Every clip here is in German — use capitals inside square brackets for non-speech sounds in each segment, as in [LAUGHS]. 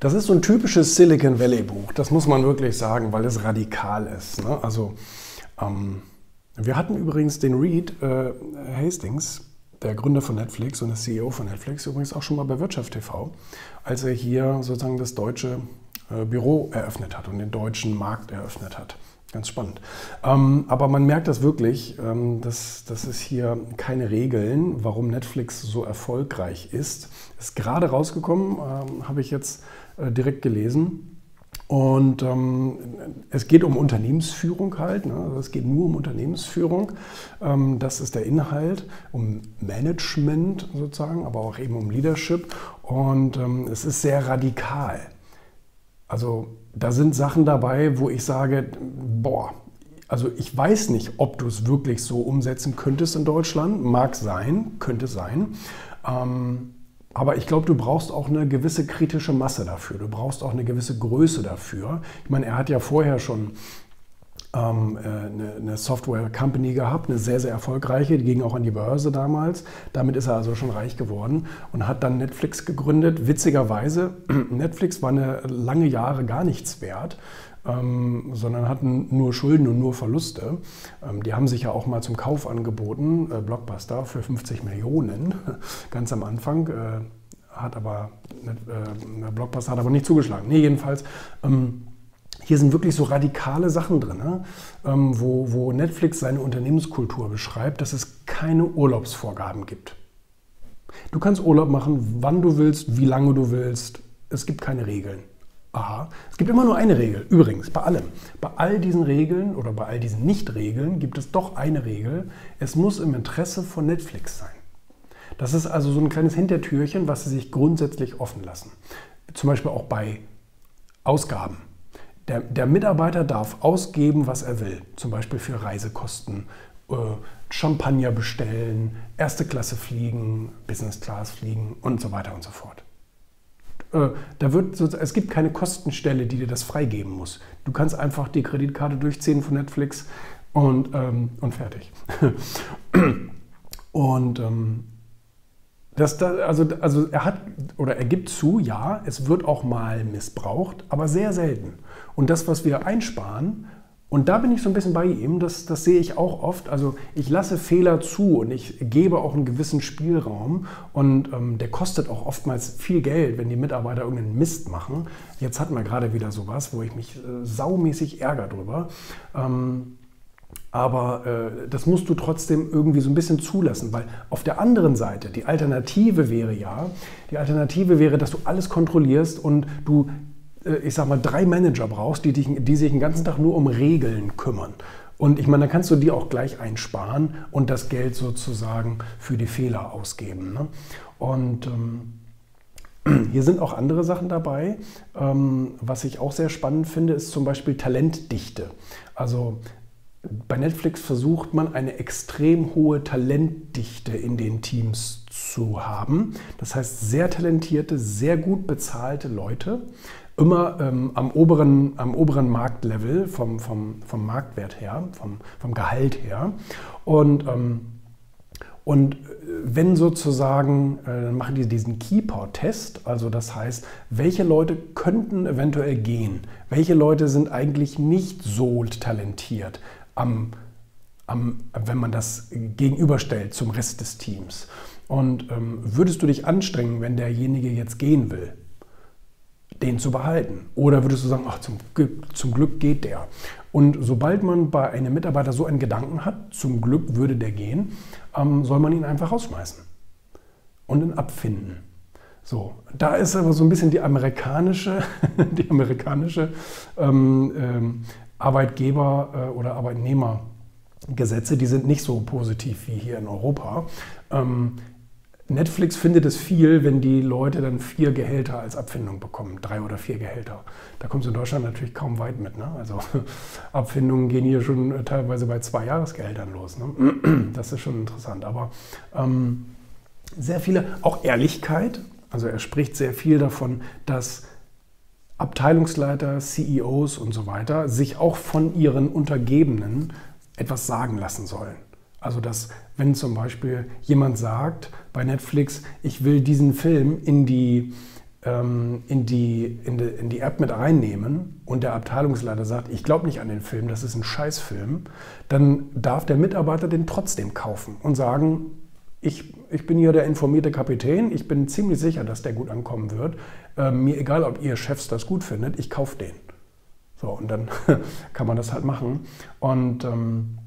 Das ist so ein typisches Silicon Valley Buch, das muss man wirklich sagen, weil es radikal ist. Ne? Also ähm, wir hatten übrigens den Reed äh, Hastings, der Gründer von Netflix und der CEO von Netflix, übrigens auch schon mal bei Wirtschaft TV, als er hier sozusagen das deutsche äh, Büro eröffnet hat und den deutschen Markt eröffnet hat. Ganz spannend. Ähm, aber man merkt das wirklich, ähm, dass, dass es hier keine Regeln, warum Netflix so erfolgreich ist. Ist gerade rausgekommen, ähm, habe ich jetzt direkt gelesen. Und ähm, es geht um Unternehmensführung halt. Ne? Also es geht nur um Unternehmensführung. Ähm, das ist der Inhalt, um Management sozusagen, aber auch eben um Leadership. Und ähm, es ist sehr radikal. Also da sind Sachen dabei, wo ich sage, boah, also ich weiß nicht, ob du es wirklich so umsetzen könntest in Deutschland. Mag sein, könnte sein. Ähm, aber ich glaube, du brauchst auch eine gewisse kritische Masse dafür. Du brauchst auch eine gewisse Größe dafür. Ich meine, er hat ja vorher schon ähm, äh, eine, eine Software-Company gehabt, eine sehr, sehr erfolgreiche, die ging auch an die Börse damals. Damit ist er also schon reich geworden und hat dann Netflix gegründet. Witzigerweise, [CLEARS THROAT] Netflix war eine lange Jahre gar nichts wert. Ähm, sondern hatten nur Schulden und nur Verluste. Ähm, die haben sich ja auch mal zum Kauf angeboten, äh, Blockbuster für 50 Millionen, [LAUGHS] ganz am Anfang. Äh, hat aber, äh, Blockbuster hat aber nicht zugeschlagen. Nee, jedenfalls. Ähm, hier sind wirklich so radikale Sachen drin, ne? ähm, wo, wo Netflix seine Unternehmenskultur beschreibt, dass es keine Urlaubsvorgaben gibt. Du kannst Urlaub machen, wann du willst, wie lange du willst. Es gibt keine Regeln. Aha. Es gibt immer nur eine Regel. Übrigens, bei allem. Bei all diesen Regeln oder bei all diesen Nicht-Regeln gibt es doch eine Regel. Es muss im Interesse von Netflix sein. Das ist also so ein kleines Hintertürchen, was sie sich grundsätzlich offen lassen. Zum Beispiel auch bei Ausgaben. Der, der, Mitarbeiter darf ausgeben, was er will, zum Beispiel für Reisekosten, äh, Champagner bestellen, erste Klasse fliegen, Business Class fliegen und so weiter und so fort. Äh, da wird, es gibt keine Kostenstelle, die dir das freigeben muss. Du kannst einfach die Kreditkarte durchziehen von Netflix und, ähm, und fertig. [CLEARS THROAT] und ähm, das, das, also, also er hat oder er gibt zu, ja, es wird auch mal missbraucht, aber sehr selten. Und das, was wir einsparen, und da bin ich so ein bisschen bei ihm, das, das sehe ich auch oft. Also ich lasse Fehler zu und ich gebe auch einen gewissen Spielraum und ähm, der kostet auch oftmals viel Geld, wenn die Mitarbeiter irgendeinen Mist machen. Jetzt hatten wir gerade wieder sowas, wo ich mich äh, saumäßig ärgere drüber. Ähm, aber äh, das musst du trotzdem irgendwie so ein bisschen zulassen, weil auf der anderen Seite, die Alternative wäre ja, die Alternative wäre, dass du alles kontrollierst und du ich sag mal, drei Manager brauchst, die, dich, die sich den ganzen Tag nur um Regeln kümmern. Und ich meine, dann kannst du die auch gleich einsparen und das Geld sozusagen für die Fehler ausgeben. Ne? Und ähm, [CLEARS THROAT] hier sind auch andere Sachen dabei. Ähm, was ich auch sehr spannend finde, ist zum Beispiel Talentdichte. Also bei Netflix versucht man eine extrem hohe Talentdichte in den Teams zu haben. Das heißt, sehr talentierte, sehr gut bezahlte Leute, immer ähm, am, oberen, am oberen Marktlevel vom, vom, vom Marktwert her, vom, vom Gehalt her. Und, ähm, und wenn sozusagen, äh, machen die diesen Keeper-Test, also das heißt, welche Leute könnten eventuell gehen, welche Leute sind eigentlich nicht so talentiert, am, am, wenn man das gegenüberstellt zum Rest des Teams. Und ähm, würdest du dich anstrengen, wenn derjenige jetzt gehen will? Den zu behalten? Oder würdest du sagen, ach, zum, zum Glück geht der? Und sobald man bei einem Mitarbeiter so einen Gedanken hat, zum Glück würde der gehen, ähm, soll man ihn einfach rausschmeißen und ihn abfinden. So, da ist aber so ein bisschen die amerikanische, [LAUGHS] die amerikanische ähm, ähm, Arbeitgeber- äh, oder Arbeitnehmergesetze, die sind nicht so positiv wie hier in Europa. Ähm, Netflix findet es viel, wenn die Leute dann vier Gehälter als Abfindung bekommen, drei oder vier Gehälter. Da kommt es in Deutschland natürlich kaum weit mit. Ne? Also [LAUGHS] Abfindungen gehen hier schon teilweise bei zwei Jahresgehältern los. Ne? [CLEARS THROAT] Das ist schon interessant. Aber ähm, sehr viele, auch Ehrlichkeit. Also er spricht sehr viel davon, dass Abteilungsleiter, CEOs und so weiter sich auch von ihren Untergebenen etwas sagen lassen sollen. Also dass wenn zum Beispiel jemand sagt bei Netflix, ich will diesen Film in die, ähm, in, die, in, die, in die App mit reinnehmen und der Abteilungsleiter sagt, ich glaube nicht an den Film, das ist ein Scheißfilm, dann darf der Mitarbeiter den trotzdem kaufen und sagen, ich, ich bin hier der informierte Kapitän, ich bin ziemlich sicher, dass der gut ankommen wird. Äh, mir egal, ob ihr Chefs das gut findet, ich kaufe den. So, und dann [LAUGHS] kann man das halt machen. Und ähm,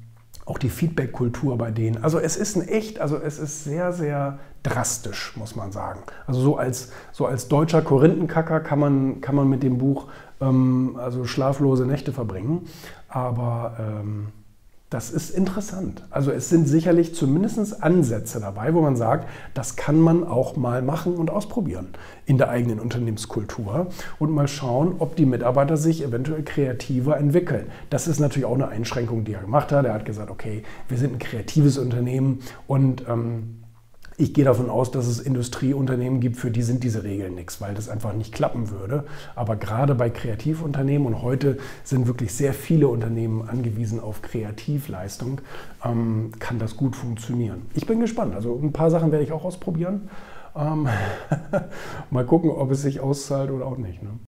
auch die Feedback-Kultur bei denen. Also es ist ein echt, also es ist sehr, sehr drastisch, muss man sagen. Also so als, so als deutscher Korinthenkacker kann man, kann man mit dem Buch ähm, also schlaflose Nächte verbringen. Aber ähm, das ist interessant. Also es sind sicherlich zumindest Ansätze dabei, wo man sagt, das kann man auch mal machen und ausprobieren in der eigenen Unternehmenskultur und mal schauen, ob die Mitarbeiter sich eventuell kreativer entwickeln. Das ist natürlich auch eine Einschränkung, die er gemacht hat. Er hat gesagt, okay, wir sind ein kreatives Unternehmen und ähm, ich gehe davon aus, dass es Industrieunternehmen gibt, für die sind diese Regeln nichts, weil das einfach nicht klappen würde. Aber gerade bei Kreativunternehmen und heute sind wirklich sehr viele Unternehmen angewiesen auf Kreativleistung, ähm, kann das gut funktionieren. Ich bin gespannt. Also ein paar Sachen werde ich auch ausprobieren. Ähm, [LAUGHS] mal gucken, ob es sich auszahlt oder auch nicht. Ne?